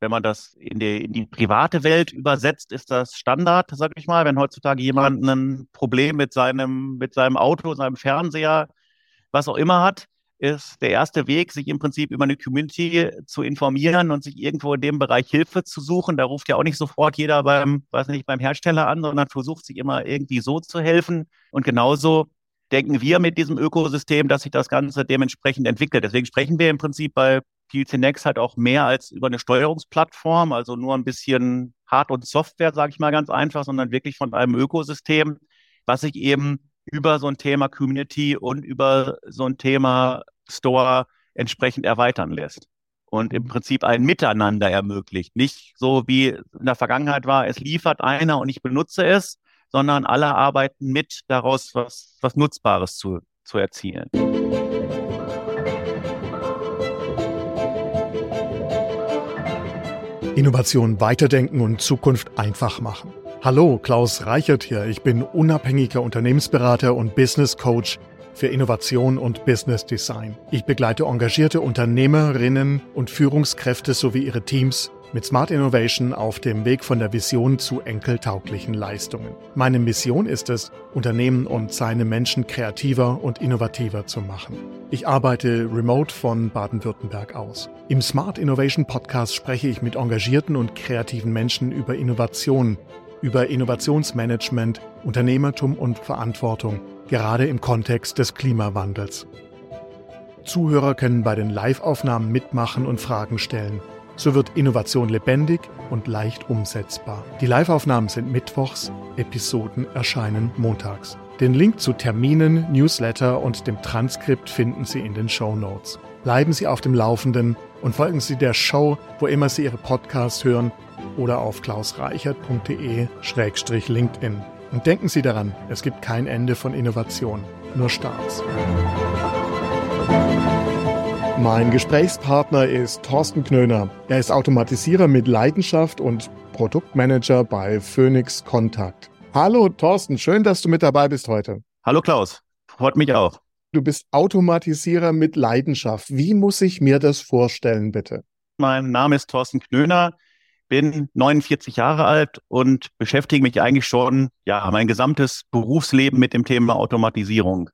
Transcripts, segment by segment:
wenn man das in die, in die private Welt übersetzt, ist das Standard, sag ich mal. Wenn heutzutage jemand ein Problem mit seinem, mit seinem Auto, seinem Fernseher, was auch immer hat, ist der erste Weg, sich im Prinzip über eine Community zu informieren und sich irgendwo in dem Bereich Hilfe zu suchen. Da ruft ja auch nicht sofort jeder beim, weiß nicht, beim Hersteller an, sondern versucht sich immer irgendwie so zu helfen. Und genauso denken wir mit diesem Ökosystem, dass sich das Ganze dementsprechend entwickelt. Deswegen sprechen wir im Prinzip bei Next halt auch mehr als über eine Steuerungsplattform, also nur ein bisschen Hard- und Software, sage ich mal ganz einfach, sondern wirklich von einem Ökosystem, was sich eben über so ein Thema Community und über so ein Thema Store entsprechend erweitern lässt und im Prinzip ein Miteinander ermöglicht. Nicht so wie in der Vergangenheit war, es liefert einer und ich benutze es, sondern alle arbeiten mit, daraus was, was Nutzbares zu, zu erzielen. Innovation weiterdenken und Zukunft einfach machen. Hallo, Klaus Reichert hier. Ich bin unabhängiger Unternehmensberater und Business Coach für Innovation und Business Design. Ich begleite engagierte Unternehmerinnen und Führungskräfte sowie ihre Teams mit Smart Innovation auf dem Weg von der Vision zu enkeltauglichen Leistungen. Meine Mission ist es, Unternehmen und seine Menschen kreativer und innovativer zu machen. Ich arbeite remote von Baden-Württemberg aus. Im Smart Innovation Podcast spreche ich mit engagierten und kreativen Menschen über Innovation, über Innovationsmanagement, Unternehmertum und Verantwortung, gerade im Kontext des Klimawandels. Zuhörer können bei den Live-Aufnahmen mitmachen und Fragen stellen. So wird Innovation lebendig und leicht umsetzbar. Die Live-Aufnahmen sind mittwochs, Episoden erscheinen montags. Den Link zu Terminen, Newsletter und dem Transkript finden Sie in den Show Notes. Bleiben Sie auf dem Laufenden und folgen Sie der Show, wo immer Sie Ihre Podcasts hören oder auf klausreichert.de-linkedin. Und denken Sie daran, es gibt kein Ende von Innovation, nur Starts. Mein Gesprächspartner ist Thorsten Knöner. Er ist Automatisierer mit Leidenschaft und Produktmanager bei Phoenix Contact. Hallo Thorsten, schön, dass du mit dabei bist heute. Hallo Klaus, freut mich auch. Du bist Automatisierer mit Leidenschaft. Wie muss ich mir das vorstellen, bitte? Mein Name ist Thorsten Knöner, bin 49 Jahre alt und beschäftige mich eigentlich schon, ja, mein gesamtes Berufsleben mit dem Thema Automatisierung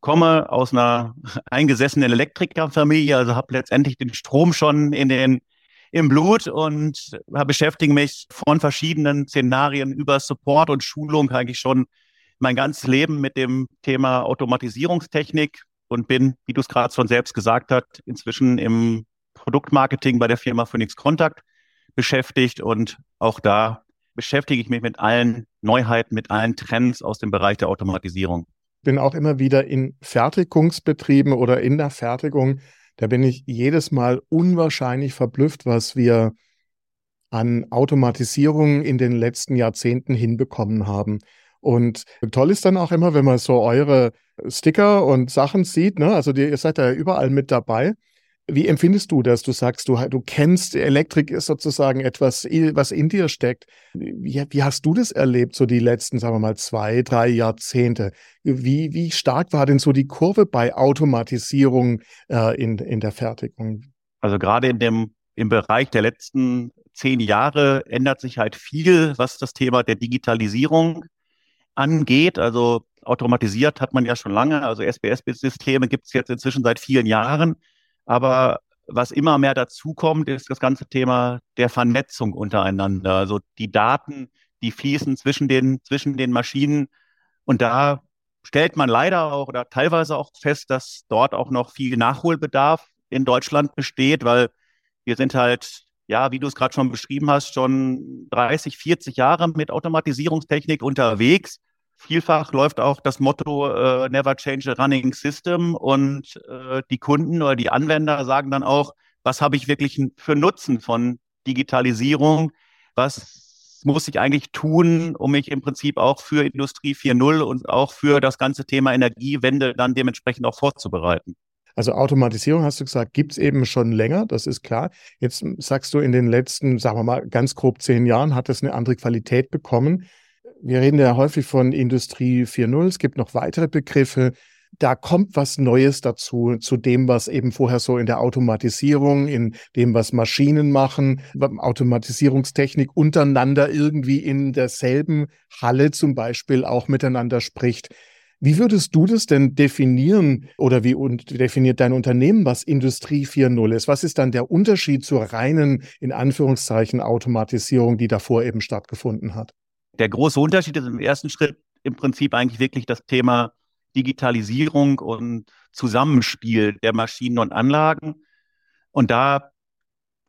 komme aus einer eingesessenen Elektrikerfamilie, also habe letztendlich den Strom schon in den im Blut und beschäftige mich von verschiedenen Szenarien über Support und Schulung eigentlich schon mein ganzes Leben mit dem Thema Automatisierungstechnik und bin, wie du es gerade schon selbst gesagt hast, inzwischen im Produktmarketing bei der Firma Phoenix Contact beschäftigt und auch da beschäftige ich mich mit allen Neuheiten, mit allen Trends aus dem Bereich der Automatisierung bin auch immer wieder in Fertigungsbetrieben oder in der Fertigung. Da bin ich jedes Mal unwahrscheinlich verblüfft, was wir an Automatisierung in den letzten Jahrzehnten hinbekommen haben. Und toll ist dann auch immer, wenn man so eure Sticker und Sachen sieht, ne? Also ihr seid ja überall mit dabei. Wie empfindest du das? Du sagst, du, du kennst Elektrik ist sozusagen etwas, was in dir steckt. Wie, wie hast du das erlebt, so die letzten, sagen wir mal, zwei, drei Jahrzehnte? Wie, wie stark war denn so die Kurve bei Automatisierung äh, in, in der Fertigung? Also gerade in dem, im Bereich der letzten zehn Jahre ändert sich halt viel, was das Thema der Digitalisierung angeht. Also automatisiert hat man ja schon lange. Also SBS-Systeme gibt es jetzt inzwischen seit vielen Jahren. Aber was immer mehr dazukommt, ist das ganze Thema der Vernetzung untereinander. Also die Daten, die fließen zwischen den, zwischen den Maschinen. Und da stellt man leider auch oder teilweise auch fest, dass dort auch noch viel Nachholbedarf in Deutschland besteht, weil wir sind halt, ja, wie du es gerade schon beschrieben hast, schon 30, 40 Jahre mit Automatisierungstechnik unterwegs. Vielfach läuft auch das Motto äh, Never Change a Running System und äh, die Kunden oder die Anwender sagen dann auch, was habe ich wirklich für Nutzen von Digitalisierung? Was muss ich eigentlich tun, um mich im Prinzip auch für Industrie 4.0 und auch für das ganze Thema Energiewende dann dementsprechend auch vorzubereiten? Also Automatisierung, hast du gesagt, gibt es eben schon länger, das ist klar. Jetzt sagst du, in den letzten, sagen wir mal, ganz grob zehn Jahren hat es eine andere Qualität bekommen wir reden ja häufig von Industrie 4.0. Es gibt noch weitere Begriffe. da kommt was Neues dazu, zu dem, was eben vorher so in der Automatisierung, in dem, was Maschinen machen, Automatisierungstechnik untereinander irgendwie in derselben Halle zum Beispiel auch miteinander spricht. Wie würdest du das denn definieren oder wie definiert dein Unternehmen, was Industrie 4.0 ist? Was ist dann der Unterschied zur reinen, in Anführungszeichen, Automatisierung, die davor eben stattgefunden hat? Der große Unterschied ist im ersten Schritt im Prinzip eigentlich wirklich das Thema Digitalisierung und Zusammenspiel der Maschinen und Anlagen. Und da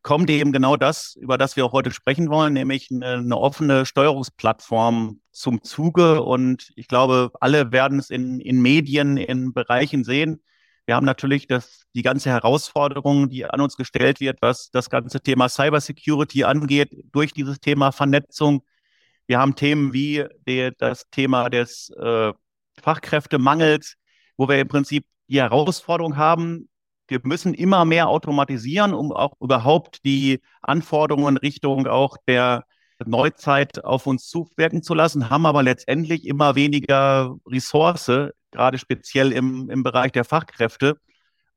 kommt eben genau das, über das wir auch heute sprechen wollen, nämlich eine, eine, offene Steuerungsplattform zum Zuge. Und ich glaube, alle werden es in, in Medien, in Bereichen sehen. Wir haben natürlich das, die ganze Herausforderung, die an uns gestellt wird, was das ganze Thema Cybersecurity angeht, durch dieses Thema Vernetzung. Wir haben Themen wie die, das Thema des äh, Fachkräftemangels, wo wir im Prinzip die Herausforderung haben, wir müssen immer mehr automatisieren, um auch überhaupt die Anforderungen in Richtung auch der Neuzeit auf uns zuwirken zu lassen, haben aber letztendlich immer weniger Ressource, gerade speziell im, im Bereich der Fachkräfte.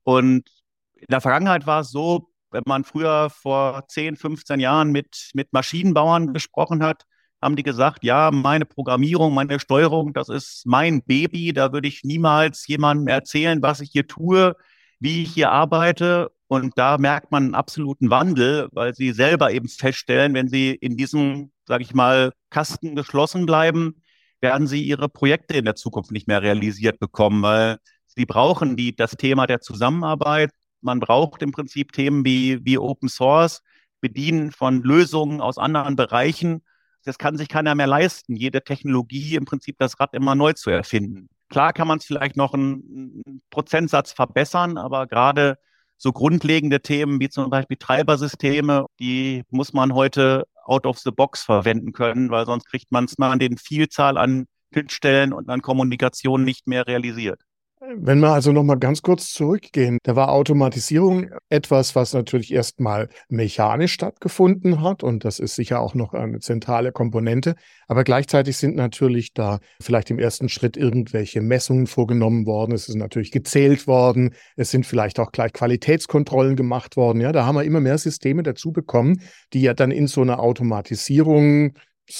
Und in der Vergangenheit war es so, wenn man früher vor 10, 15 Jahren mit, mit Maschinenbauern gesprochen hat, haben die gesagt, ja, meine Programmierung, meine Steuerung, das ist mein Baby, da würde ich niemals jemandem erzählen, was ich hier tue, wie ich hier arbeite. Und da merkt man einen absoluten Wandel, weil sie selber eben feststellen, wenn sie in diesem, sage ich mal, Kasten geschlossen bleiben, werden sie ihre Projekte in der Zukunft nicht mehr realisiert bekommen, weil sie brauchen die, das Thema der Zusammenarbeit. Man braucht im Prinzip Themen wie, wie Open Source, Bedienen von Lösungen aus anderen Bereichen das kann sich keiner mehr leisten, jede Technologie im Prinzip das Rad immer neu zu erfinden. Klar kann man es vielleicht noch einen Prozentsatz verbessern, aber gerade so grundlegende Themen wie zum Beispiel Treibersysteme, die muss man heute out of the box verwenden können, weil sonst kriegt man es mal an den Vielzahl an Schnittstellen und an Kommunikation nicht mehr realisiert. Wenn wir also nochmal ganz kurz zurückgehen, da war Automatisierung etwas, was natürlich erstmal mechanisch stattgefunden hat und das ist sicher auch noch eine zentrale Komponente, aber gleichzeitig sind natürlich da vielleicht im ersten Schritt irgendwelche Messungen vorgenommen worden, es ist natürlich gezählt worden, es sind vielleicht auch gleich Qualitätskontrollen gemacht worden, ja, da haben wir immer mehr Systeme dazu bekommen, die ja dann in so einer Automatisierung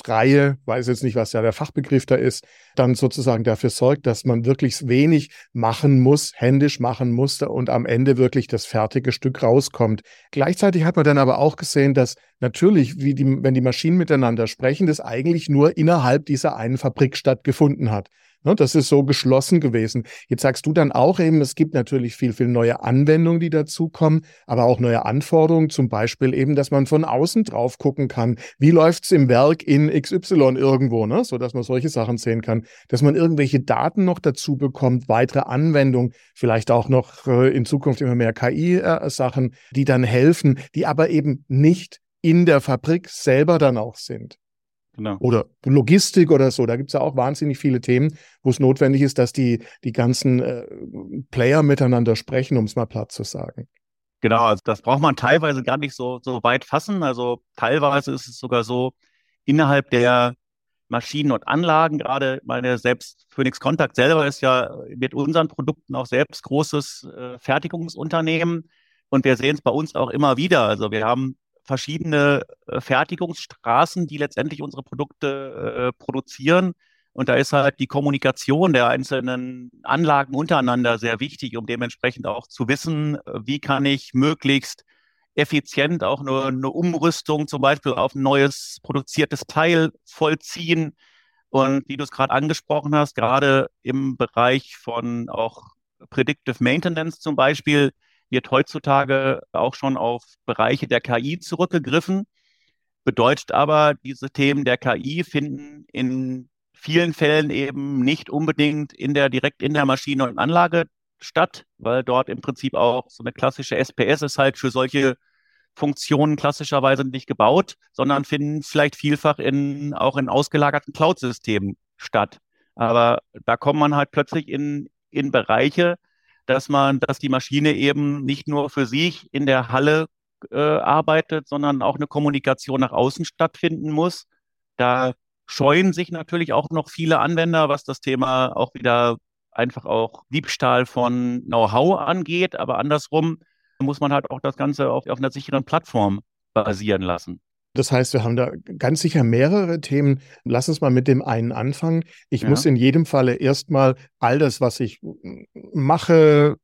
Reihe, weiß jetzt nicht, was ja der Fachbegriff da ist, dann sozusagen dafür sorgt, dass man wirklich wenig machen muss, händisch machen muss und am Ende wirklich das fertige Stück rauskommt. Gleichzeitig hat man dann aber auch gesehen, dass natürlich, wie die, wenn die Maschinen miteinander sprechen, das eigentlich nur innerhalb dieser einen Fabrik stattgefunden hat. Ne, das ist so geschlossen gewesen. Jetzt sagst du dann auch eben, es gibt natürlich viel, viel neue Anwendungen, die dazukommen, aber auch neue Anforderungen, zum Beispiel eben, dass man von außen drauf gucken kann. Wie läuft's im Werk in XY irgendwo, ne? so dass man solche Sachen sehen kann, dass man irgendwelche Daten noch dazu bekommt, weitere Anwendungen, vielleicht auch noch äh, in Zukunft immer mehr KI-Sachen, äh, die dann helfen, die aber eben nicht in der Fabrik selber dann auch sind. Genau. Oder Logistik oder so. Da gibt es ja auch wahnsinnig viele Themen, wo es notwendig ist, dass die, die ganzen äh, Player miteinander sprechen, um es mal platt zu sagen. Genau, also das braucht man teilweise gar nicht so, so weit fassen. Also teilweise ist es sogar so, innerhalb der Maschinen und Anlagen, gerade meine selbst Phoenix Contact selber ist ja mit unseren Produkten auch selbst großes äh, Fertigungsunternehmen. Und wir sehen es bei uns auch immer wieder. Also wir haben verschiedene äh, Fertigungsstraßen, die letztendlich unsere Produkte äh, produzieren. Und da ist halt die Kommunikation der einzelnen Anlagen untereinander sehr wichtig, um dementsprechend auch zu wissen, äh, wie kann ich möglichst effizient auch nur eine Umrüstung zum Beispiel auf ein neues produziertes Teil vollziehen. Und wie du es gerade angesprochen hast, gerade im Bereich von auch Predictive Maintenance zum Beispiel, wird heutzutage auch schon auf Bereiche der KI zurückgegriffen. Bedeutet aber, diese Themen der KI finden in vielen Fällen eben nicht unbedingt in der, direkt in der Maschine und Anlage statt, weil dort im Prinzip auch so eine klassische SPS ist halt für solche Funktionen klassischerweise nicht gebaut, sondern finden vielleicht vielfach in, auch in ausgelagerten Cloud-Systemen statt. Aber da kommt man halt plötzlich in, in Bereiche, dass man, dass die Maschine eben nicht nur für sich in der Halle äh, arbeitet, sondern auch eine Kommunikation nach außen stattfinden muss. Da scheuen sich natürlich auch noch viele Anwender, was das Thema auch wieder einfach auch Diebstahl von Know-how angeht. Aber andersrum muss man halt auch das Ganze auf, auf einer sicheren Plattform basieren lassen. Das heißt, wir haben da ganz sicher mehrere Themen. Lass uns mal mit dem einen anfangen. Ich ja. muss in jedem Falle erstmal all das, was ich mache,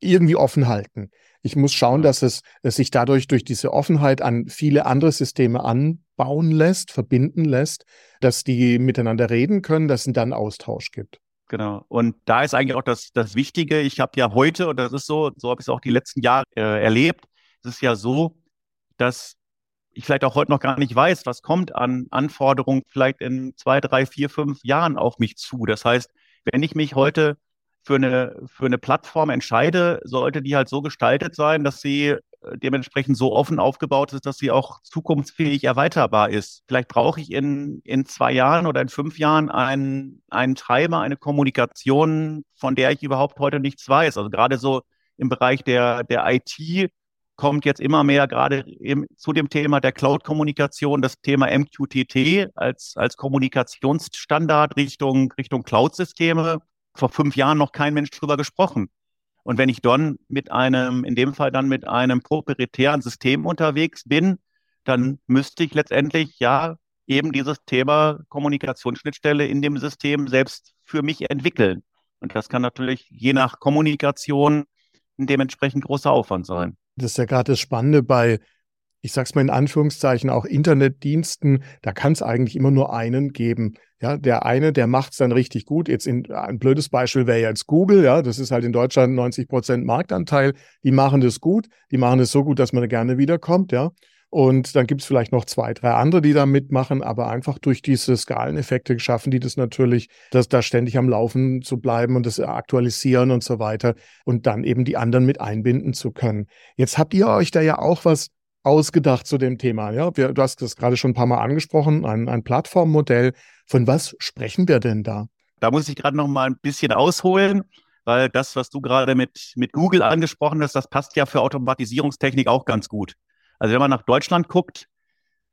irgendwie offen halten. Ich muss schauen, dass es, es sich dadurch durch diese Offenheit an viele andere Systeme anbauen lässt, verbinden lässt, dass die miteinander reden können, dass es dann Austausch gibt. Genau. Und da ist eigentlich auch das, das Wichtige. Ich habe ja heute, und das ist so, so habe ich es auch die letzten Jahre äh, erlebt, es ist ja so, dass ich vielleicht auch heute noch gar nicht weiß, was kommt an Anforderungen vielleicht in zwei, drei, vier, fünf Jahren auf mich zu. Das heißt, wenn ich mich heute für eine, für eine Plattform entscheide, sollte die halt so gestaltet sein, dass sie äh, dementsprechend so offen aufgebaut ist, dass sie auch zukunftsfähig erweiterbar ist. Vielleicht brauche ich in, in zwei Jahren oder in fünf Jahren einen, einen Treiber, eine Kommunikation, von der ich überhaupt heute nichts weiß. Also gerade so im Bereich der, der IT kommt jetzt immer mehr gerade eben zu dem Thema der Cloud-Kommunikation das Thema MQTT als, als Kommunikationsstandard Richtung, Richtung Cloud-Systeme vor fünf Jahren noch kein Mensch drüber gesprochen. Und wenn ich dann mit einem, in dem Fall dann mit einem proprietären System unterwegs bin, dann müsste ich letztendlich ja eben dieses Thema Kommunikationsschnittstelle in dem System selbst für mich entwickeln. Und das kann natürlich je nach Kommunikation ein dementsprechend großer Aufwand sein. Das ist ja gerade das Spannende bei ich sag's mal in Anführungszeichen, auch Internetdiensten, da kann es eigentlich immer nur einen geben. Ja, der eine, der macht's dann richtig gut. Jetzt in, ein blödes Beispiel wäre jetzt Google, ja, das ist halt in Deutschland 90 Prozent Marktanteil. Die machen das gut, die machen das so gut, dass man gerne wiederkommt, ja. Und dann gibt es vielleicht noch zwei, drei andere, die da mitmachen, aber einfach durch diese Skaleneffekte schaffen die das natürlich, dass da ständig am Laufen zu bleiben und das aktualisieren und so weiter und dann eben die anderen mit einbinden zu können. Jetzt habt ihr euch da ja auch was ausgedacht zu dem Thema. Ja, wir, du hast das gerade schon ein paar Mal angesprochen, ein, ein Plattformmodell. Von was sprechen wir denn da? Da muss ich gerade noch mal ein bisschen ausholen, weil das, was du gerade mit, mit Google angesprochen hast, das passt ja für Automatisierungstechnik auch ganz gut. Also wenn man nach Deutschland guckt,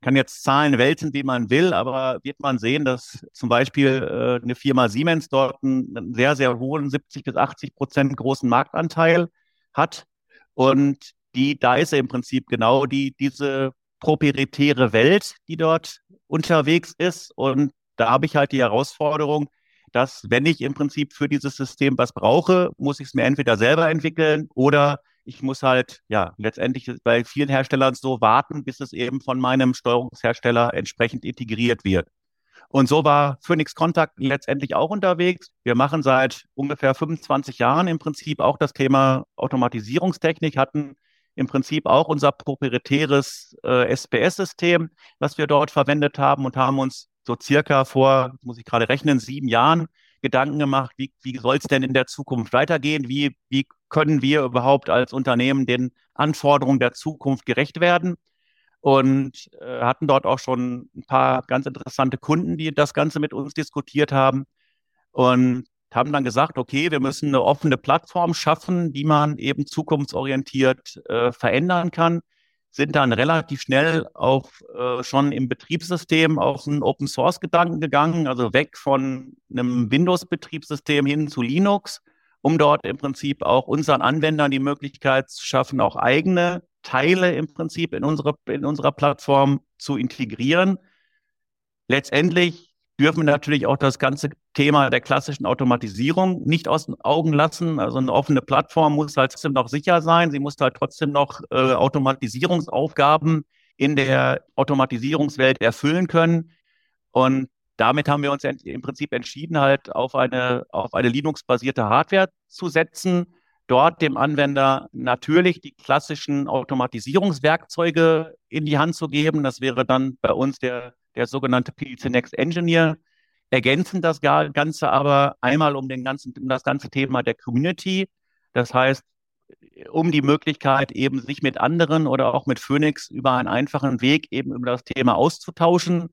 kann jetzt Zahlen wälzen, wie man will, aber wird man sehen, dass zum Beispiel äh, eine Firma Siemens dort einen sehr, sehr hohen 70 bis 80 Prozent großen Marktanteil hat. Und die, da ist im Prinzip genau die, diese proprietäre Welt, die dort unterwegs ist. Und da habe ich halt die Herausforderung, dass wenn ich im Prinzip für dieses System was brauche, muss ich es mir entweder selber entwickeln oder ich muss halt, ja, letztendlich bei vielen Herstellern so warten, bis es eben von meinem Steuerungshersteller entsprechend integriert wird. Und so war Phoenix Contact letztendlich auch unterwegs. Wir machen seit ungefähr 25 Jahren im Prinzip auch das Thema Automatisierungstechnik, hatten im Prinzip auch unser proprietäres äh, SPS-System, was wir dort verwendet haben und haben uns so circa vor, muss ich gerade rechnen, sieben Jahren Gedanken gemacht, wie, wie soll es denn in der Zukunft weitergehen? Wie, wie können wir überhaupt als Unternehmen den Anforderungen der Zukunft gerecht werden? Und äh, hatten dort auch schon ein paar ganz interessante Kunden, die das Ganze mit uns diskutiert haben. Und haben dann gesagt, okay, wir müssen eine offene Plattform schaffen, die man eben zukunftsorientiert äh, verändern kann, sind dann relativ schnell auf äh, schon im Betriebssystem auf einen Open Source Gedanken gegangen, also weg von einem Windows Betriebssystem hin zu Linux, um dort im Prinzip auch unseren Anwendern die Möglichkeit zu schaffen, auch eigene Teile im Prinzip in unsere in unserer Plattform zu integrieren. Letztendlich dürfen wir natürlich auch das ganze Thema der klassischen Automatisierung nicht aus den Augen lassen. Also eine offene Plattform muss halt trotzdem noch sicher sein. Sie muss halt trotzdem noch äh, Automatisierungsaufgaben in der Automatisierungswelt erfüllen können. Und damit haben wir uns im Prinzip entschieden, halt auf eine, auf eine Linux-basierte Hardware zu setzen, dort dem Anwender natürlich die klassischen Automatisierungswerkzeuge in die Hand zu geben. Das wäre dann bei uns der der sogenannte PLC Next Engineer, ergänzen das Ganze aber einmal um, den ganzen, um das ganze Thema der Community. Das heißt, um die Möglichkeit eben sich mit anderen oder auch mit Phoenix über einen einfachen Weg eben über das Thema auszutauschen.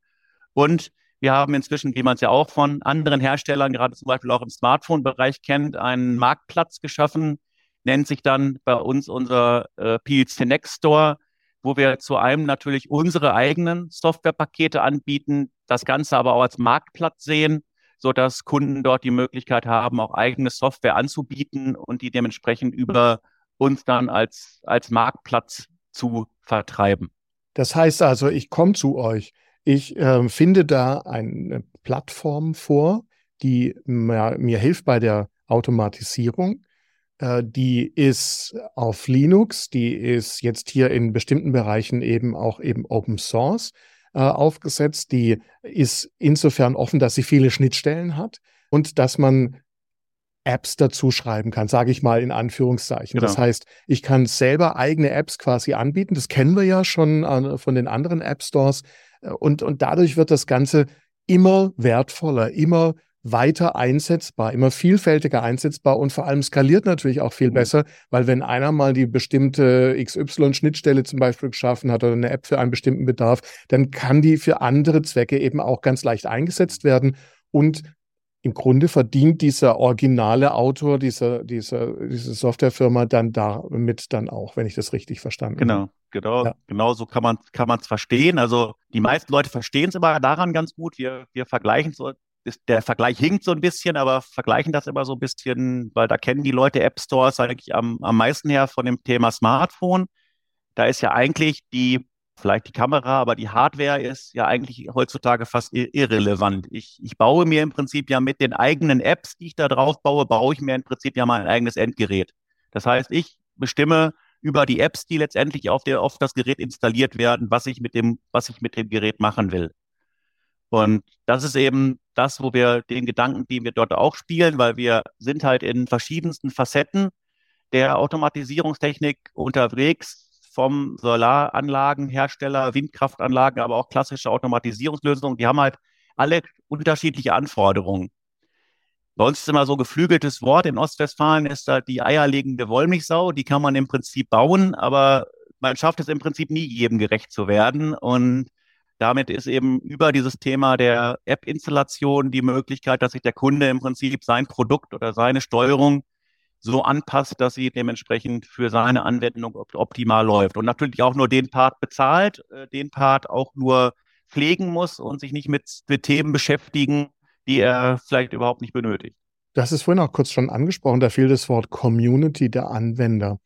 Und wir haben inzwischen, wie man es ja auch von anderen Herstellern, gerade zum Beispiel auch im Smartphone-Bereich kennt, einen Marktplatz geschaffen, nennt sich dann bei uns unser äh, PLC Next Store wo wir zu einem natürlich unsere eigenen Softwarepakete anbieten, das Ganze aber auch als Marktplatz sehen so dass Kunden dort die Möglichkeit haben, auch eigene Software anzubieten und die dementsprechend über uns dann als, als Marktplatz zu vertreiben. Das heißt also, ich komme zu euch. Ich äh, finde da eine Plattform vor, die mir, mir hilft bei der Automatisierung. Äh, die ist auf Linux, die ist jetzt hier in bestimmten Bereichen eben auch eben Open Source äh, aufgesetzt. Die ist insofern offen, dass sie viele Schnittstellen hat und dass man Apps dazu schreiben kann, sage ich mal in Anführungszeichen. Genau. Das heißt, ich kann selber eigene Apps quasi anbieten. Das kennen wir ja schon äh, von den anderen App Stores. Und, und dadurch wird das Ganze immer wertvoller, immer weiter einsetzbar, immer vielfältiger einsetzbar und vor allem skaliert natürlich auch viel mhm. besser, weil wenn einer mal die bestimmte XY-Schnittstelle zum Beispiel geschaffen hat oder eine App für einen bestimmten Bedarf, dann kann die für andere Zwecke eben auch ganz leicht eingesetzt werden und im Grunde verdient dieser originale Autor dieser, dieser, dieser Softwarefirma dann damit dann auch, wenn ich das richtig verstanden genau, habe. Genau, ja. genau so kann man kann es verstehen. Also die meisten Leute verstehen es immer daran ganz gut. Wir, wir vergleichen so, ist, der Vergleich hinkt so ein bisschen, aber vergleichen das immer so ein bisschen, weil da kennen die Leute App Stores eigentlich am, am meisten her von dem Thema Smartphone. Da ist ja eigentlich die vielleicht die Kamera, aber die Hardware ist ja eigentlich heutzutage fast irrelevant. Ich, ich baue mir im Prinzip ja mit den eigenen Apps, die ich da drauf baue, baue ich mir im Prinzip ja mein eigenes Endgerät. Das heißt, ich bestimme über die Apps, die letztendlich auf, der, auf das Gerät installiert werden, was ich mit dem, was ich mit dem Gerät machen will. Und das ist eben das, wo wir den Gedanken, den wir dort auch spielen, weil wir sind halt in verschiedensten Facetten der Automatisierungstechnik unterwegs, vom Solaranlagenhersteller, Windkraftanlagen, aber auch klassische Automatisierungslösungen. Die haben halt alle unterschiedliche Anforderungen. Bei uns ist immer so geflügeltes Wort. In Ostwestfalen ist da die eierlegende Wollmilchsau. Die kann man im Prinzip bauen, aber man schafft es im Prinzip nie, jedem gerecht zu werden. Und damit ist eben über dieses Thema der App-Installation die Möglichkeit, dass sich der Kunde im Prinzip sein Produkt oder seine Steuerung so anpasst, dass sie dementsprechend für seine Anwendung optimal läuft. Und natürlich auch nur den Part bezahlt, äh, den Part auch nur pflegen muss und sich nicht mit, mit Themen beschäftigen, die er vielleicht überhaupt nicht benötigt. Das ist vorhin auch kurz schon angesprochen, da fiel das Wort Community der Anwender.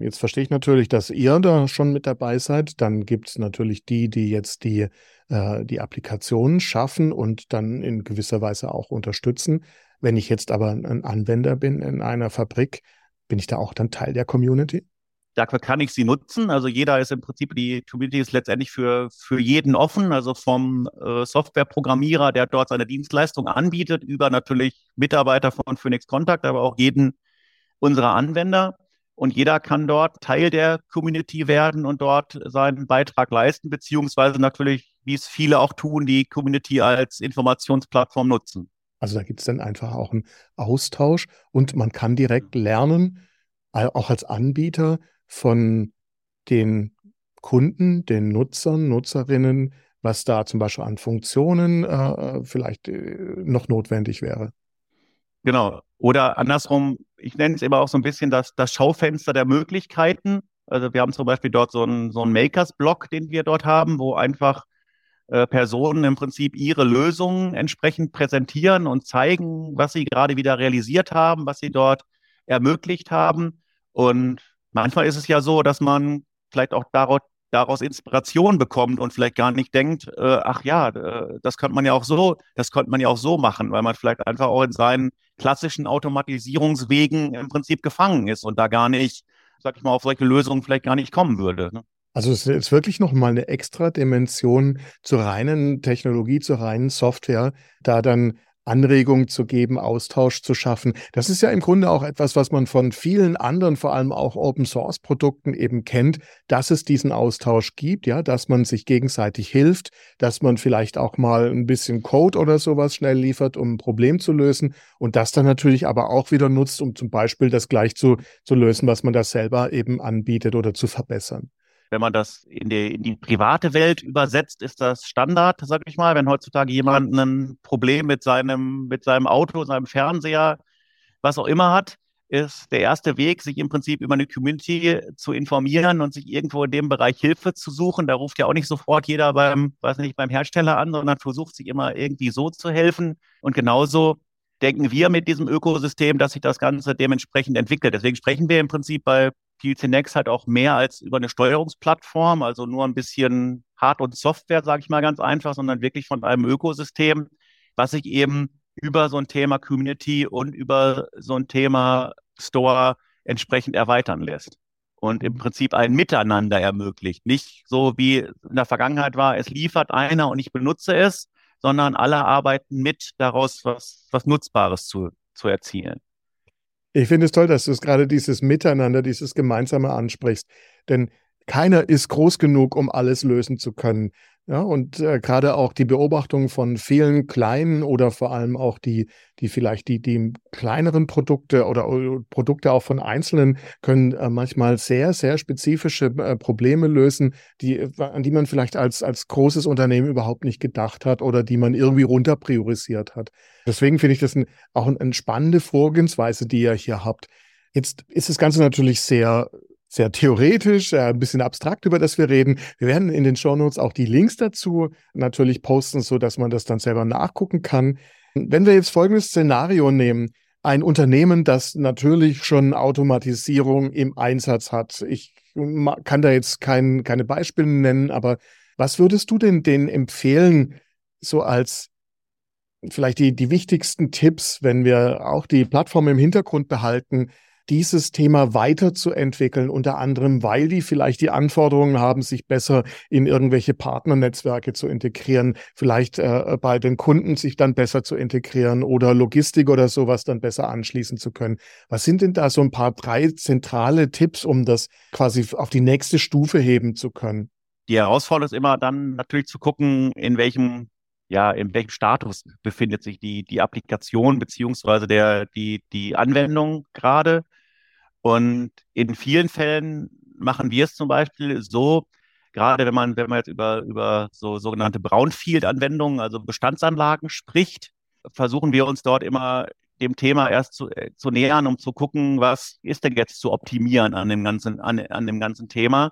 Jetzt verstehe ich natürlich, dass ihr da schon mit dabei seid. Dann gibt es natürlich die, die jetzt die, äh, die Applikationen schaffen und dann in gewisser Weise auch unterstützen. Wenn ich jetzt aber ein Anwender bin in einer Fabrik, bin ich da auch dann Teil der Community? Dafür kann ich sie nutzen. Also jeder ist im Prinzip, die Community ist letztendlich für, für jeden offen, also vom äh, Softwareprogrammierer, der dort seine Dienstleistung anbietet, über natürlich Mitarbeiter von Phoenix Contact, aber auch jeden unserer Anwender. Und jeder kann dort Teil der Community werden und dort seinen Beitrag leisten, beziehungsweise natürlich, wie es viele auch tun, die Community als Informationsplattform nutzen. Also da gibt es dann einfach auch einen Austausch und man kann direkt lernen, auch als Anbieter von den Kunden, den Nutzern, Nutzerinnen, was da zum Beispiel an Funktionen äh, äh vielleicht äh, noch notwendig wäre. Genau. Oder andersrum, ich nenne es immer auch so ein bisschen das, das Schaufenster der Möglichkeiten. Also wir haben zum Beispiel dort so einen, so einen Makers-Block, den wir dort haben, wo einfach äh, Personen im Prinzip ihre Lösungen entsprechend präsentieren und zeigen, was sie gerade wieder realisiert haben, was sie dort ermöglicht haben. Und manchmal ist es ja so, dass man vielleicht auch daraus, Inspiration bekommt und vielleicht gar nicht denkt, äh, ach ja, äh, das könnte man ja auch so, das könnte man ja auch so machen, weil man vielleicht einfach auch in seinen klassischen Automatisierungswegen im Prinzip gefangen ist und da gar nicht, sag ich mal, auf solche Lösungen vielleicht gar nicht kommen würde. Ne? Also es ist wirklich nochmal eine extra Dimension zur reinen Technologie, zur reinen Software, da dann Anregungen zu geben, Austausch zu schaffen. Das ist ja im Grunde auch etwas, was man von vielen anderen, vor allem auch Open Source Produkten eben kennt, dass es diesen Austausch gibt, ja, dass man sich gegenseitig hilft, dass man vielleicht auch mal ein bisschen Code oder sowas schnell liefert, um ein Problem zu lösen und das dann natürlich aber auch wieder nutzt, um zum Beispiel das gleich zu, zu lösen, was man da selber eben anbietet oder zu verbessern. Wenn man das in die, in die private Welt übersetzt, ist das Standard, sag ich mal. Wenn heutzutage jemand ein Problem mit seinem, mit seinem Auto, seinem Fernseher, was auch immer hat, ist der erste Weg, sich im Prinzip über eine Community zu informieren und sich irgendwo in dem Bereich Hilfe zu suchen. Da ruft ja auch nicht sofort jeder beim, weiß nicht, beim Hersteller an, sondern versucht sich immer irgendwie so zu helfen. Und genauso denken wir mit diesem Ökosystem, dass sich das Ganze dementsprechend entwickelt. Deswegen sprechen wir im Prinzip bei PLC Next halt auch mehr als über eine Steuerungsplattform, also nur ein bisschen Hard- und Software, sage ich mal ganz einfach, sondern wirklich von einem Ökosystem, was sich eben über so ein Thema Community und über so ein Thema Store entsprechend erweitern lässt und im Prinzip ein Miteinander ermöglicht. Nicht so wie in der Vergangenheit war, es liefert einer und ich benutze es, sondern alle arbeiten mit, daraus was, was Nutzbares zu, zu erzielen. Ich finde es toll, dass du es gerade dieses Miteinander, dieses Gemeinsame ansprichst. Denn keiner ist groß genug, um alles lösen zu können. Ja, und äh, gerade auch die Beobachtung von vielen kleinen oder vor allem auch die, die vielleicht die, die kleineren Produkte oder, oder Produkte auch von Einzelnen können äh, manchmal sehr, sehr spezifische äh, Probleme lösen, die, äh, an die man vielleicht als, als großes Unternehmen überhaupt nicht gedacht hat oder die man irgendwie runterpriorisiert hat. Deswegen finde ich das ein, auch eine spannende Vorgehensweise, die ihr hier habt. Jetzt ist das Ganze natürlich sehr sehr theoretisch, äh, ein bisschen abstrakt, über das wir reden. Wir werden in den Shownotes auch die Links dazu natürlich posten, so dass man das dann selber nachgucken kann. Wenn wir jetzt folgendes Szenario nehmen, ein Unternehmen, das natürlich schon Automatisierung im Einsatz hat. Ich kann da jetzt kein, keine Beispiele nennen, aber was würdest du denn denen empfehlen, so als vielleicht die, die wichtigsten Tipps, wenn wir auch die Plattform im Hintergrund behalten, dieses Thema weiterzuentwickeln, unter anderem, weil die vielleicht die Anforderungen haben, sich besser in irgendwelche Partnernetzwerke zu integrieren, vielleicht äh, bei den Kunden sich dann besser zu integrieren oder Logistik oder sowas dann besser anschließen zu können. Was sind denn da so ein paar drei zentrale Tipps, um das quasi auf die nächste Stufe heben zu können? Die Herausforderung ist immer dann natürlich zu gucken, in welchem ja, in welchem Status befindet sich die, die Applikation beziehungsweise der, die, die Anwendung gerade. Und in vielen Fällen machen wir es zum Beispiel so, gerade wenn man, wenn man jetzt über, über so sogenannte Brownfield-Anwendungen, also Bestandsanlagen spricht, versuchen wir uns dort immer dem Thema erst zu, äh, zu nähern, um zu gucken, was ist denn jetzt zu optimieren an dem ganzen, an, an dem ganzen Thema.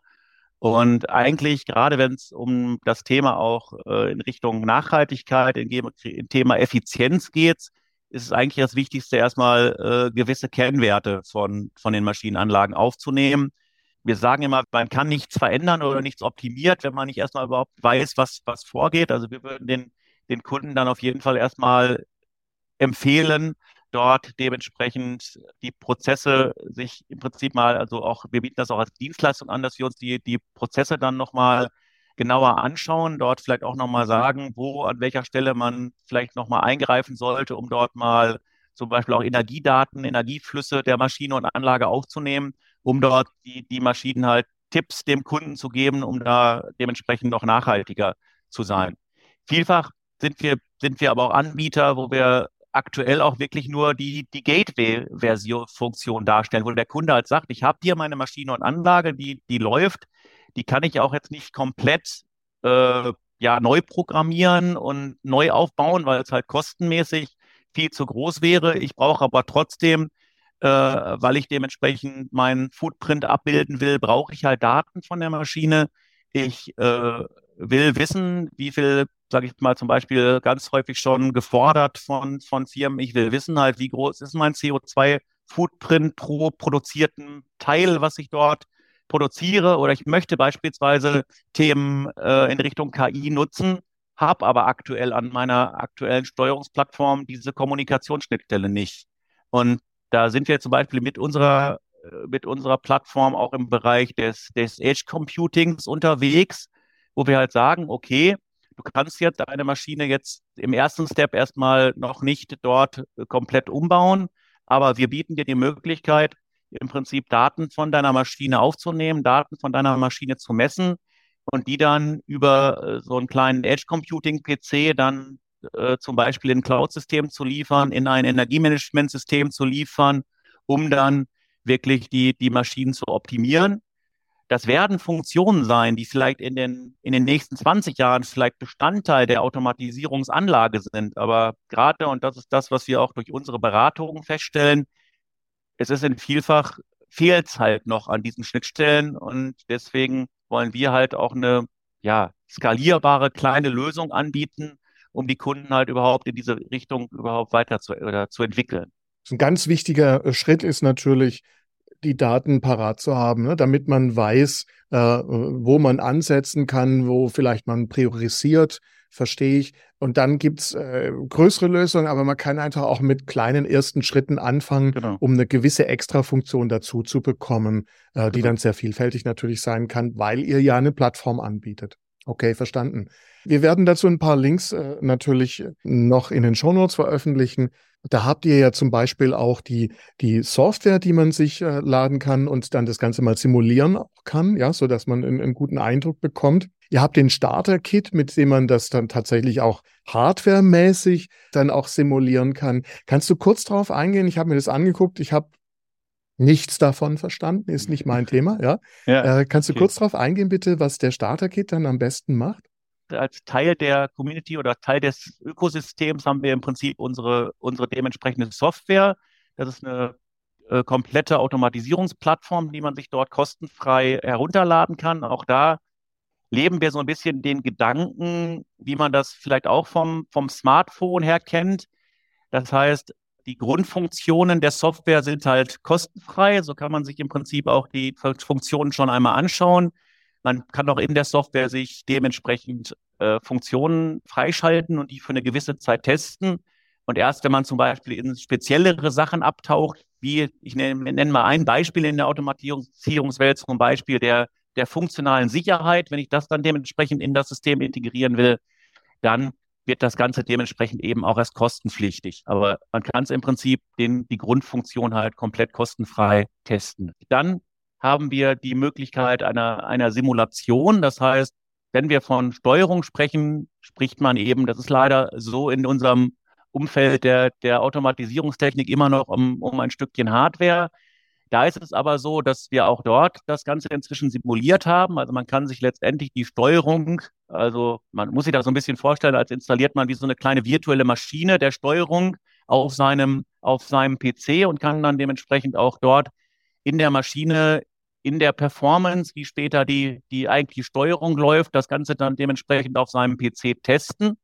Und eigentlich, gerade wenn es um das Thema auch äh, in Richtung Nachhaltigkeit, in, in Thema Effizienz geht, ist es eigentlich das Wichtigste, erstmal äh, gewisse Kennwerte von, von den Maschinenanlagen aufzunehmen. Wir sagen immer, man kann nichts verändern oder nichts optimiert, wenn man nicht erstmal überhaupt weiß, was, was vorgeht. Also wir würden den, den Kunden dann auf jeden Fall erstmal empfehlen, dort dementsprechend die Prozesse sich im Prinzip mal, also auch, wir bieten das auch als Dienstleistung an, dass wir uns die, die Prozesse dann nochmal genauer anschauen, dort vielleicht auch nochmal sagen, wo, an welcher Stelle man vielleicht nochmal eingreifen sollte, um dort mal zum Beispiel auch Energiedaten, Energieflüsse der Maschine und Anlage aufzunehmen, um dort die, die Maschinen halt Tipps dem Kunden zu geben, um da dementsprechend noch nachhaltiger zu sein. Vielfach sind wir, sind wir aber auch Anbieter, wo wir aktuell auch wirklich nur die, die Gateway-Funktion darstellen, wo der Kunde halt sagt, ich habe hier meine Maschine und Anlage, die, die läuft, die kann ich auch jetzt nicht komplett äh, ja, neu programmieren und neu aufbauen, weil es halt kostenmäßig viel zu groß wäre. Ich brauche aber trotzdem, äh, weil ich dementsprechend meinen Footprint abbilden will, brauche ich halt Daten von der Maschine. Ich äh, will wissen, wie viel, sage ich mal zum Beispiel ganz häufig schon gefordert von, von Firmen. Ich will wissen halt, wie groß ist mein CO2-Footprint pro produzierten Teil, was ich dort produziere oder ich möchte beispielsweise Themen äh, in Richtung KI nutzen, habe aber aktuell an meiner aktuellen Steuerungsplattform diese Kommunikationsschnittstelle nicht. Und da sind wir zum Beispiel mit unserer, äh, mit unserer Plattform auch im Bereich des, des Edge Computings unterwegs, wo wir halt sagen, okay, du kannst jetzt deine Maschine jetzt im ersten Step erstmal noch nicht dort komplett umbauen, aber wir bieten dir die Möglichkeit, im Prinzip Daten von deiner Maschine aufzunehmen, Daten von deiner Maschine zu messen und die dann über äh, so einen kleinen Edge Computing PC dann äh, zum Beispiel in Cloud-System zu liefern, in ein Energiemanagement-System zu liefern, um dann wirklich die, die Maschinen zu optimieren. Das werden Funktionen sein, die vielleicht in den, in den nächsten 20 Jahren vielleicht Bestandteil der Automatisierungsanlage sind. Aber gerade, und das ist das, was wir auch durch unsere Beratungen feststellen, es ist in vielfach fehlt es halt noch an diesen Schnittstellen und deswegen wollen wir halt auch eine ja, skalierbare kleine Lösung anbieten, um die Kunden halt überhaupt in diese Richtung überhaupt weiter zu, oder zu entwickeln. Ein ganz wichtiger äh, Schritt ist natürlich, die Daten parat zu haben, ne, damit man weiß, äh, wo man ansetzen kann, wo vielleicht man priorisiert, verstehe ich. Und dann gibt's äh, größere Lösungen, aber man kann einfach auch mit kleinen ersten Schritten anfangen, genau. um eine gewisse Extrafunktion dazu zu bekommen, äh, die genau. dann sehr vielfältig natürlich sein kann, weil ihr ja eine Plattform anbietet. Okay, verstanden. Wir werden dazu ein paar Links äh, natürlich noch in den Shownotes veröffentlichen. Da habt ihr ja zum Beispiel auch die, die Software, die man sich äh, laden kann und dann das Ganze mal simulieren kann, ja, so dass man einen, einen guten Eindruck bekommt. Ihr habt den Starter-Kit, mit dem man das dann tatsächlich auch hardwaremäßig dann auch simulieren kann. Kannst du kurz darauf eingehen? Ich habe mir das angeguckt. Ich habe nichts davon verstanden, ist nicht mein Thema. Ja. ja äh, kannst du okay. kurz darauf eingehen, bitte, was der Starter-Kit dann am besten macht? Als Teil der Community oder Teil des Ökosystems haben wir im Prinzip unsere, unsere dementsprechende Software. Das ist eine äh, komplette Automatisierungsplattform, die man sich dort kostenfrei herunterladen kann. Auch da leben wir so ein bisschen den Gedanken, wie man das vielleicht auch vom, vom Smartphone her kennt. Das heißt, die Grundfunktionen der Software sind halt kostenfrei. So kann man sich im Prinzip auch die Funktionen schon einmal anschauen. Man kann auch in der Software sich dementsprechend äh, Funktionen freischalten und die für eine gewisse Zeit testen. Und erst wenn man zum Beispiel in speziellere Sachen abtaucht, wie ich nenne, nenne mal ein Beispiel in der Automatisierungswelt, zum Beispiel der der funktionalen Sicherheit, wenn ich das dann dementsprechend in das System integrieren will, dann wird das Ganze dementsprechend eben auch erst kostenpflichtig. Aber man kann es im Prinzip den, die Grundfunktion halt komplett kostenfrei testen. Dann haben wir die Möglichkeit einer, einer Simulation. Das heißt, wenn wir von Steuerung sprechen, spricht man eben, das ist leider so in unserem Umfeld der, der Automatisierungstechnik immer noch um, um ein Stückchen Hardware. Da ist es aber so, dass wir auch dort das Ganze inzwischen simuliert haben. Also man kann sich letztendlich die Steuerung, also man muss sich das so ein bisschen vorstellen, als installiert man wie so eine kleine virtuelle Maschine der Steuerung auf seinem, auf seinem PC und kann dann dementsprechend auch dort in der Maschine in der Performance, wie später die, die eigentliche Steuerung läuft, das Ganze dann dementsprechend auf seinem PC testen.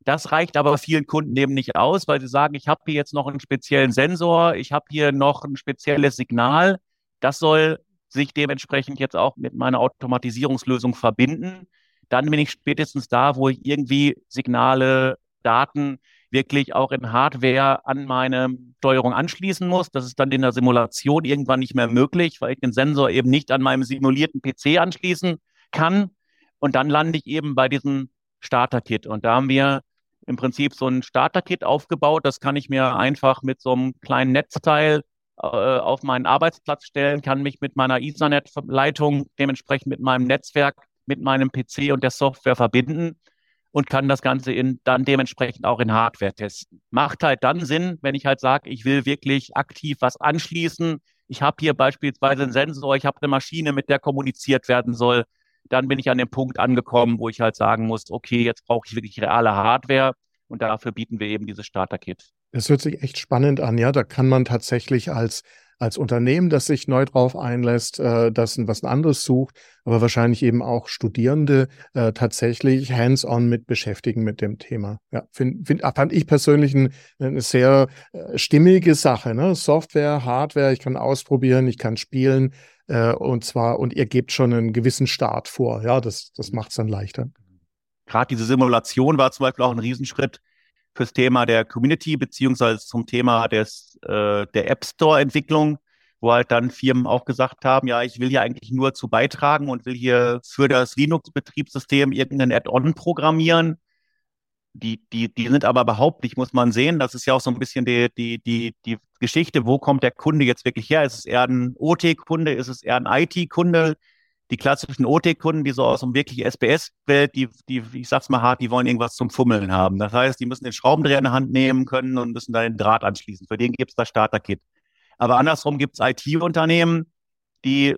Das reicht aber vielen Kunden eben nicht aus, weil sie sagen, ich habe hier jetzt noch einen speziellen Sensor, ich habe hier noch ein spezielles Signal. Das soll sich dementsprechend jetzt auch mit meiner Automatisierungslösung verbinden. Dann bin ich spätestens da, wo ich irgendwie Signale, Daten wirklich auch in Hardware an meine Steuerung anschließen muss. Das ist dann in der Simulation irgendwann nicht mehr möglich, weil ich den Sensor eben nicht an meinem simulierten PC anschließen kann. Und dann lande ich eben bei diesem Starter-Kit. Und da haben wir im Prinzip so ein Starter-Kit aufgebaut. Das kann ich mir einfach mit so einem kleinen Netzteil äh, auf meinen Arbeitsplatz stellen, kann mich mit meiner Ethernet-Leitung dementsprechend mit meinem Netzwerk, mit meinem PC und der Software verbinden und kann das Ganze in, dann dementsprechend auch in Hardware testen. Macht halt dann Sinn, wenn ich halt sage, ich will wirklich aktiv was anschließen. Ich habe hier beispielsweise einen Sensor, ich habe eine Maschine, mit der kommuniziert werden soll dann bin ich an dem Punkt angekommen, wo ich halt sagen muss, okay, jetzt brauche ich wirklich reale Hardware und dafür bieten wir eben dieses Starter-Kit. Das hört sich echt spannend an, ja. Da kann man tatsächlich als als Unternehmen, das sich neu drauf einlässt, äh, das was anderes sucht, aber wahrscheinlich eben auch Studierende äh, tatsächlich hands-on mit beschäftigen mit dem Thema. Ja, find, find, fand ich persönlich ein, eine sehr äh, stimmige Sache. Ne? Software, Hardware, ich kann ausprobieren, ich kann spielen. Äh, und zwar, und ihr gebt schon einen gewissen Start vor. Ja, das, das macht es dann leichter. Gerade diese Simulation war zum Beispiel auch ein Riesenschritt fürs Thema der Community, beziehungsweise zum Thema des, äh, der App Store-Entwicklung, wo halt dann Firmen auch gesagt haben, ja, ich will hier eigentlich nur zu beitragen und will hier für das Linux-Betriebssystem irgendein Add-on programmieren die, die, die sind aber überhaupt nicht, muss man sehen. Das ist ja auch so ein bisschen die, die, die, die Geschichte, wo kommt der Kunde jetzt wirklich her? Ist es eher ein OT-Kunde? Ist es eher ein IT-Kunde? Die klassischen OT-Kunden, die so aus dem wirklich SBS-Welt, die, die, ich sag's mal hart, die wollen irgendwas zum Fummeln haben. Das heißt, die müssen den Schraubendreher in der Hand nehmen können und müssen da den Draht anschließen. Für den gibt's das Starter-Kit. Aber andersrum gibt's IT-Unternehmen, die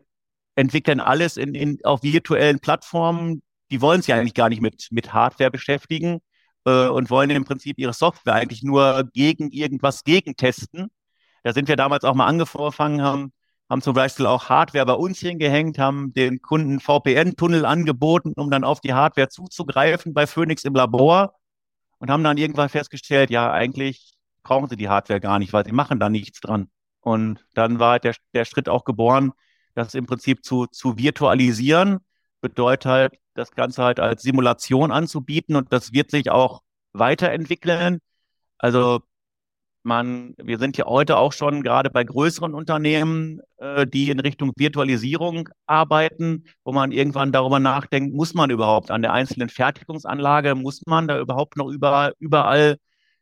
entwickeln alles in, in, auf virtuellen Plattformen. Die wollen sich eigentlich gar nicht mit, mit Hardware beschäftigen äh, und wollen im Prinzip ihre Software eigentlich nur gegen irgendwas gegentesten. Da sind wir damals auch mal angefangen, haben, haben zum Beispiel auch Hardware bei uns hingehängt, haben den Kunden VPN-Tunnel angeboten, um dann auf die Hardware zuzugreifen bei Phoenix im Labor und haben dann irgendwann festgestellt, ja, eigentlich brauchen sie die Hardware gar nicht, weil sie machen da nichts dran. Und dann war der, der Schritt auch geboren, das im Prinzip zu, zu virtualisieren, bedeutet halt, das Ganze halt als Simulation anzubieten und das wird sich auch weiterentwickeln. Also man, wir sind ja heute auch schon gerade bei größeren Unternehmen, äh, die in Richtung Virtualisierung arbeiten, wo man irgendwann darüber nachdenkt, muss man überhaupt an der einzelnen Fertigungsanlage, muss man da überhaupt noch überall, überall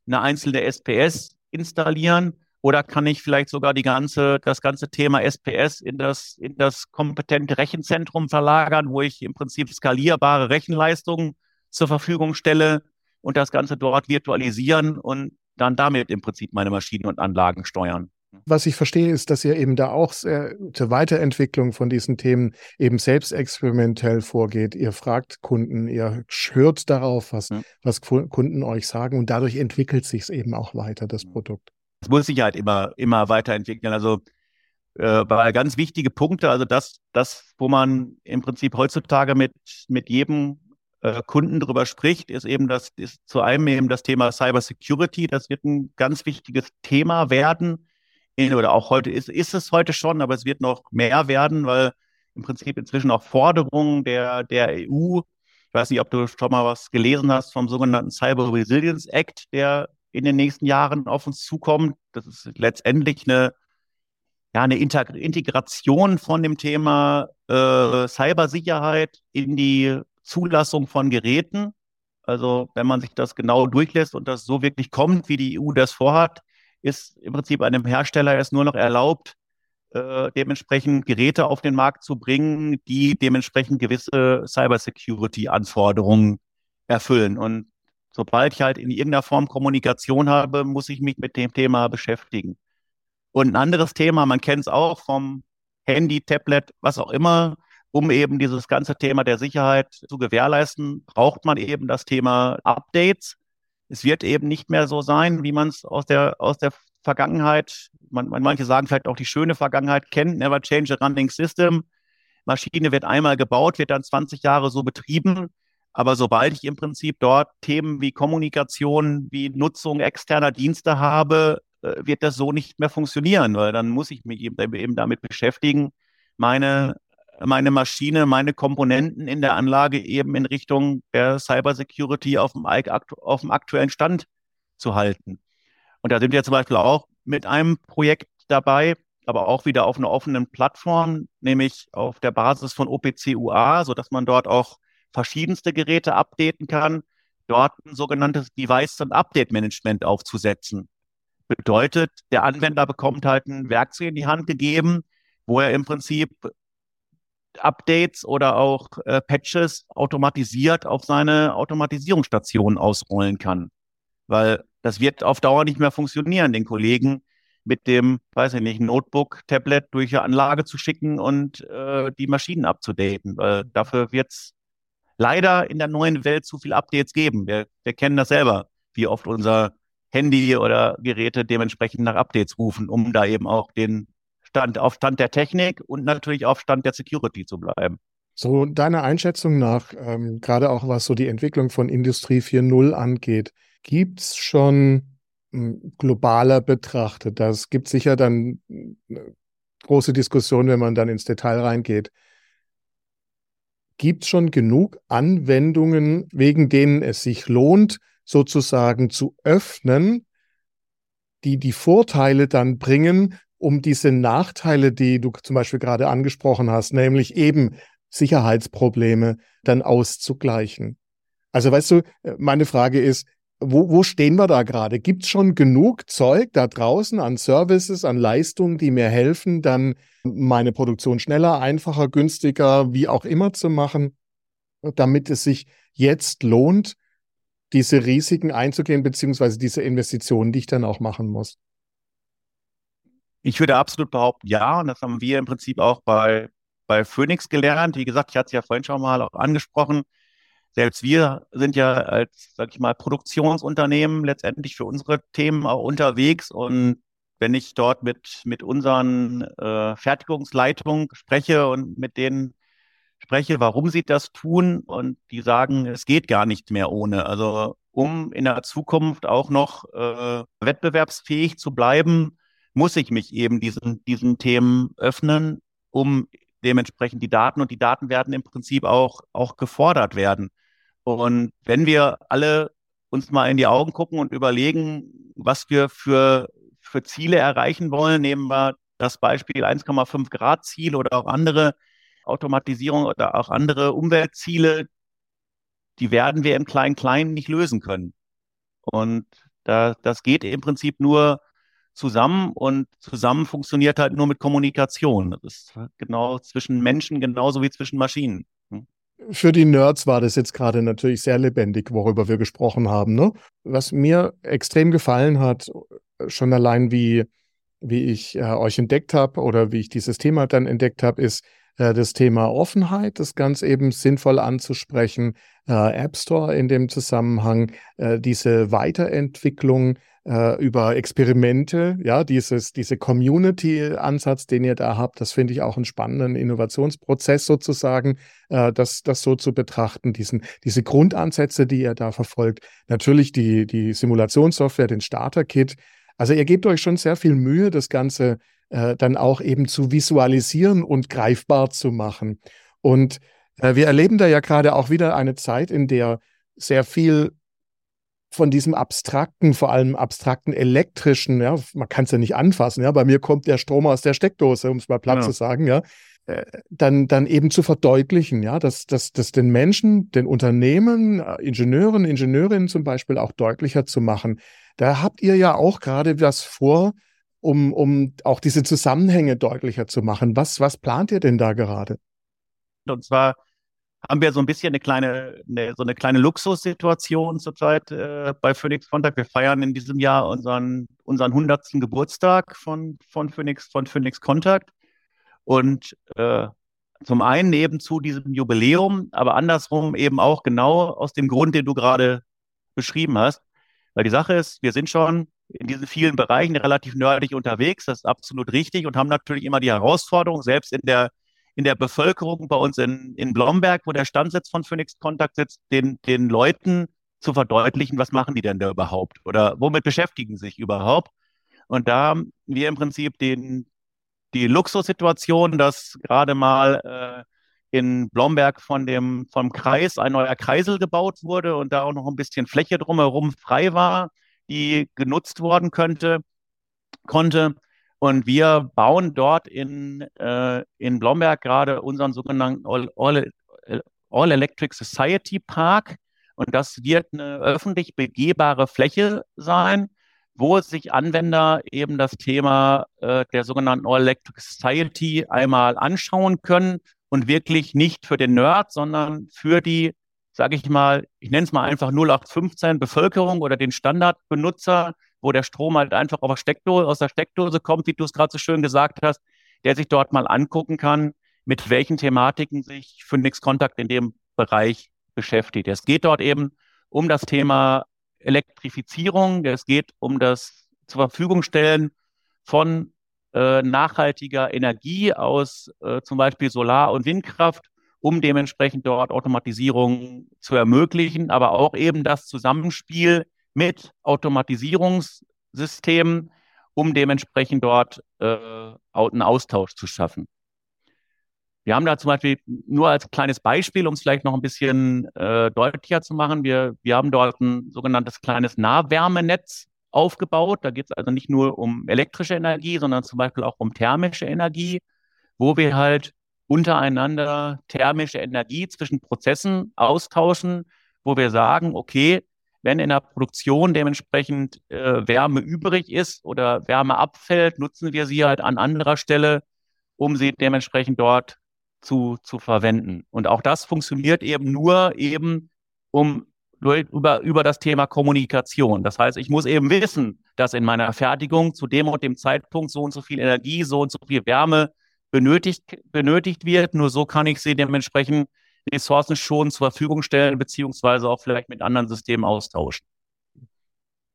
eine einzelne SPS installieren? Oder kann ich vielleicht sogar die ganze, das ganze Thema SPS in das, in das kompetente Rechenzentrum verlagern, wo ich im Prinzip skalierbare Rechenleistungen zur Verfügung stelle und das Ganze dort virtualisieren und dann damit im Prinzip meine Maschinen und Anlagen steuern. Was ich verstehe, ist, dass ihr eben da auch sehr, zur Weiterentwicklung von diesen Themen eben selbst experimentell vorgeht. Ihr fragt Kunden, ihr hört darauf, was, ja. was Kunden euch sagen und dadurch entwickelt sich es eben auch weiter, das Produkt. Es muss sich halt immer, immer weiterentwickeln. Also äh, bei ganz wichtige Punkte, also das, das, wo man im Prinzip heutzutage mit, mit jedem äh, Kunden drüber spricht, ist eben das, ist zu einem eben das Thema Cyber Security. Das wird ein ganz wichtiges Thema werden. Oder auch heute ist, ist es heute schon, aber es wird noch mehr werden, weil im Prinzip inzwischen auch Forderungen der, der EU, ich weiß nicht, ob du schon mal was gelesen hast vom sogenannten Cyber Resilience Act, der in den nächsten Jahren auf uns zukommt. Das ist letztendlich eine, ja, eine Integration von dem Thema äh, Cybersicherheit in die Zulassung von Geräten. Also wenn man sich das genau durchlässt und das so wirklich kommt, wie die EU das vorhat, ist im Prinzip einem Hersteller es nur noch erlaubt, äh, dementsprechend Geräte auf den Markt zu bringen, die dementsprechend gewisse Cybersecurity-Anforderungen erfüllen. Und sobald ich halt in irgendeiner Form Kommunikation habe, muss ich mich mit dem Thema beschäftigen. Und ein anderes Thema, man kennt es auch vom Handy, Tablet, was auch immer, um eben dieses ganze Thema der Sicherheit zu gewährleisten, braucht man eben das Thema Updates. Es wird eben nicht mehr so sein, wie man es aus der, aus der Vergangenheit, man, manche sagen vielleicht auch die schöne Vergangenheit kennt, never change a running system. Maschine wird einmal gebaut, wird dann 20 Jahre so betrieben. Aber sobald ich im Prinzip dort Themen wie Kommunikation, wie Nutzung externer Dienste habe, äh, wird das so nicht mehr funktionieren, weil dann muss ich mich eben damit beschäftigen, meine, meine Maschine, meine Komponenten in der Anlage eben in Richtung der Cybersecurity auf dem, auf dem aktuellen Stand zu halten. Und da sind wir zum Beispiel auch mit einem Projekt dabei, aber auch wieder auf einer offenen Plattform, nämlich auf der Basis von OPC UA, sodass man dort auch verschiedenste Geräte updaten kann, dort ein sogenanntes Device- und Update-Management aufzusetzen. Bedeutet, der Anwender bekommt halt ein Werkzeug in die Hand gegeben, wo er im Prinzip Updates oder auch äh, Patches automatisiert auf seine Automatisierungsstation ausrollen kann. Weil das wird auf Dauer nicht mehr funktionieren, den Kollegen mit dem, weiß ich nicht, Notebook, Tablet durch die Anlage zu schicken und äh, die Maschinen abzudaten. Weil dafür wird's leider in der neuen Welt zu viel Updates geben. Wir, wir kennen das selber, wie oft unser Handy oder Geräte dementsprechend nach Updates rufen, um da eben auch den Stand auf Stand der Technik und natürlich auf Stand der Security zu bleiben. So deiner Einschätzung nach, ähm, gerade auch was so die Entwicklung von Industrie 4.0 angeht, gibt es schon ähm, globaler betrachtet, das gibt sicher dann eine äh, große Diskussion, wenn man dann ins Detail reingeht, gibt es schon genug Anwendungen, wegen denen es sich lohnt, sozusagen zu öffnen, die die Vorteile dann bringen, um diese Nachteile, die du zum Beispiel gerade angesprochen hast, nämlich eben Sicherheitsprobleme, dann auszugleichen. Also weißt du, meine Frage ist, wo, wo stehen wir da gerade? Gibt es schon genug Zeug da draußen an Services, an Leistungen, die mir helfen, dann meine Produktion schneller, einfacher, günstiger, wie auch immer zu machen, damit es sich jetzt lohnt, diese Risiken einzugehen, beziehungsweise diese Investitionen, die ich dann auch machen muss? Ich würde absolut behaupten, ja. Und das haben wir im Prinzip auch bei, bei Phoenix gelernt. Wie gesagt, ich hatte es ja vorhin schon mal auch angesprochen selbst wir sind ja als, sag ich mal, Produktionsunternehmen letztendlich für unsere Themen auch unterwegs und wenn ich dort mit, mit unseren äh, Fertigungsleitungen spreche und mit denen spreche, warum sie das tun und die sagen, es geht gar nicht mehr ohne. Also um in der Zukunft auch noch äh, wettbewerbsfähig zu bleiben, muss ich mich eben diesen, diesen Themen öffnen, um dementsprechend die Daten und die Daten werden im Prinzip auch, auch gefordert werden. Und wenn wir alle uns mal in die Augen gucken und überlegen, was wir für, für Ziele erreichen wollen, nehmen wir das Beispiel 1,5 Grad Ziel oder auch andere Automatisierung oder auch andere Umweltziele, die werden wir im Klein-Klein nicht lösen können. Und da, das geht im Prinzip nur zusammen und zusammen funktioniert halt nur mit Kommunikation. Das ist genau zwischen Menschen genauso wie zwischen Maschinen. Hm? Für die Nerds war das jetzt gerade natürlich sehr lebendig, worüber wir gesprochen haben. Ne? Was mir extrem gefallen hat, schon allein wie, wie ich äh, euch entdeckt habe oder wie ich dieses Thema dann entdeckt habe, ist, das Thema Offenheit, das ganz eben sinnvoll anzusprechen, äh, App Store in dem Zusammenhang, äh, diese Weiterentwicklung über Experimente, ja, dieses, diese Community-Ansatz, den ihr da habt, das finde ich auch einen spannenden Innovationsprozess sozusagen, das, das so zu betrachten, diesen, diese Grundansätze, die ihr da verfolgt. Natürlich die, die Simulationssoftware, den Starter-Kit. Also ihr gebt euch schon sehr viel Mühe, das Ganze äh, dann auch eben zu visualisieren und greifbar zu machen. Und äh, wir erleben da ja gerade auch wieder eine Zeit, in der sehr viel von diesem abstrakten, vor allem abstrakten elektrischen, ja, man kann es ja nicht anfassen, ja, bei mir kommt der Strom aus der Steckdose, um es mal platt genau. zu sagen, ja, äh, dann, dann eben zu verdeutlichen, ja, dass, dass, dass den Menschen, den Unternehmen, äh, Ingenieuren, Ingenieurinnen zum Beispiel auch deutlicher zu machen. Da habt ihr ja auch gerade was vor, um, um auch diese Zusammenhänge deutlicher zu machen. Was, was plant ihr denn da gerade? Und zwar haben wir so ein bisschen eine kleine, eine, so eine kleine Luxussituation zurzeit äh, bei Phoenix Contact. Wir feiern in diesem Jahr unseren, unseren 100. Geburtstag von, von, Phoenix, von Phoenix Contact. Und äh, zum einen eben zu diesem Jubiläum, aber andersrum eben auch genau aus dem Grund, den du gerade beschrieben hast. Weil die Sache ist, wir sind schon in diesen vielen Bereichen relativ nerdig unterwegs. Das ist absolut richtig und haben natürlich immer die Herausforderung, selbst in der, in der Bevölkerung bei uns in, in Blomberg, wo der Standsitz von Phoenix Contact sitzt, den, den Leuten zu verdeutlichen, was machen die denn da überhaupt oder womit beschäftigen sie sich überhaupt. Und da haben wir im Prinzip den, die Luxussituation, dass gerade mal äh, in Blomberg von dem, vom Kreis ein neuer Kreisel gebaut wurde und da auch noch ein bisschen Fläche drumherum frei war die genutzt worden könnte, konnte. Und wir bauen dort in, äh, in Blomberg gerade unseren sogenannten All, All, All Electric Society Park. Und das wird eine öffentlich begehbare Fläche sein, wo sich Anwender eben das Thema äh, der sogenannten All Electric Society einmal anschauen können und wirklich nicht für den Nerd, sondern für die sage ich mal, ich nenne es mal einfach 0815 Bevölkerung oder den Standardbenutzer, wo der Strom halt einfach aus der Steckdose, aus der Steckdose kommt, wie du es gerade so schön gesagt hast, der sich dort mal angucken kann, mit welchen Thematiken sich Phoenix Contact in dem Bereich beschäftigt. Es geht dort eben um das Thema Elektrifizierung, es geht um das zur Verfügung stellen von äh, nachhaltiger Energie aus äh, zum Beispiel Solar- und Windkraft um dementsprechend dort Automatisierung zu ermöglichen, aber auch eben das Zusammenspiel mit Automatisierungssystemen, um dementsprechend dort äh, einen Austausch zu schaffen. Wir haben da zum Beispiel nur als kleines Beispiel, um es vielleicht noch ein bisschen äh, deutlicher zu machen, wir, wir haben dort ein sogenanntes kleines Nahwärmenetz aufgebaut. Da geht es also nicht nur um elektrische Energie, sondern zum Beispiel auch um thermische Energie, wo wir halt untereinander thermische Energie zwischen Prozessen austauschen, wo wir sagen, okay, wenn in der Produktion dementsprechend äh, Wärme übrig ist oder Wärme abfällt, nutzen wir sie halt an anderer Stelle, um sie dementsprechend dort zu, zu verwenden. Und auch das funktioniert eben nur eben um über, über das Thema Kommunikation. Das heißt, ich muss eben wissen, dass in meiner Fertigung zu dem und dem Zeitpunkt so und so viel Energie, so und so viel Wärme benötigt, benötigt wird. Nur so kann ich sie dementsprechend Ressourcen schon zur Verfügung stellen, beziehungsweise auch vielleicht mit anderen Systemen austauschen.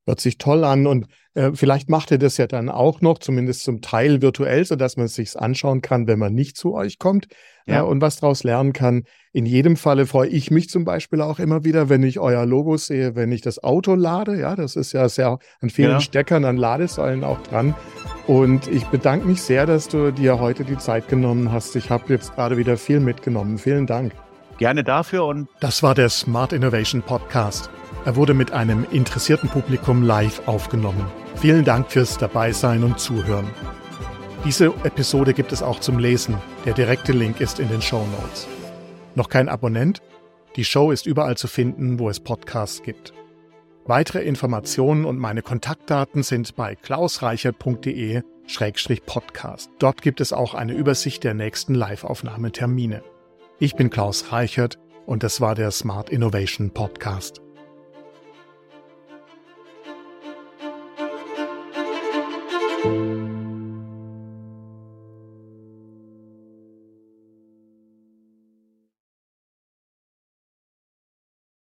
Hört sich toll an und äh, vielleicht macht ihr das ja dann auch noch, zumindest zum Teil virtuell, sodass man es sich anschauen kann, wenn man nicht zu euch kommt ja. äh, und was daraus lernen kann. In jedem Falle freue ich mich zum Beispiel auch immer wieder, wenn ich euer Logo sehe, wenn ich das Auto lade. Ja, das ist ja sehr an vielen ja. Steckern, an Ladesäulen auch dran. Und ich bedanke mich sehr, dass du dir heute die Zeit genommen hast. Ich habe jetzt gerade wieder viel mitgenommen. Vielen Dank. Gerne dafür und das war der Smart Innovation Podcast. Er wurde mit einem interessierten Publikum live aufgenommen. Vielen Dank fürs Dabeisein und Zuhören. Diese Episode gibt es auch zum Lesen. Der direkte Link ist in den Show Notes. Noch kein Abonnent? Die Show ist überall zu finden, wo es Podcasts gibt. Weitere Informationen und meine Kontaktdaten sind bei klausreichert.de-podcast. Dort gibt es auch eine Übersicht der nächsten Live-Aufnahmetermine. Ich bin Klaus Reichert und das war der Smart Innovation Podcast.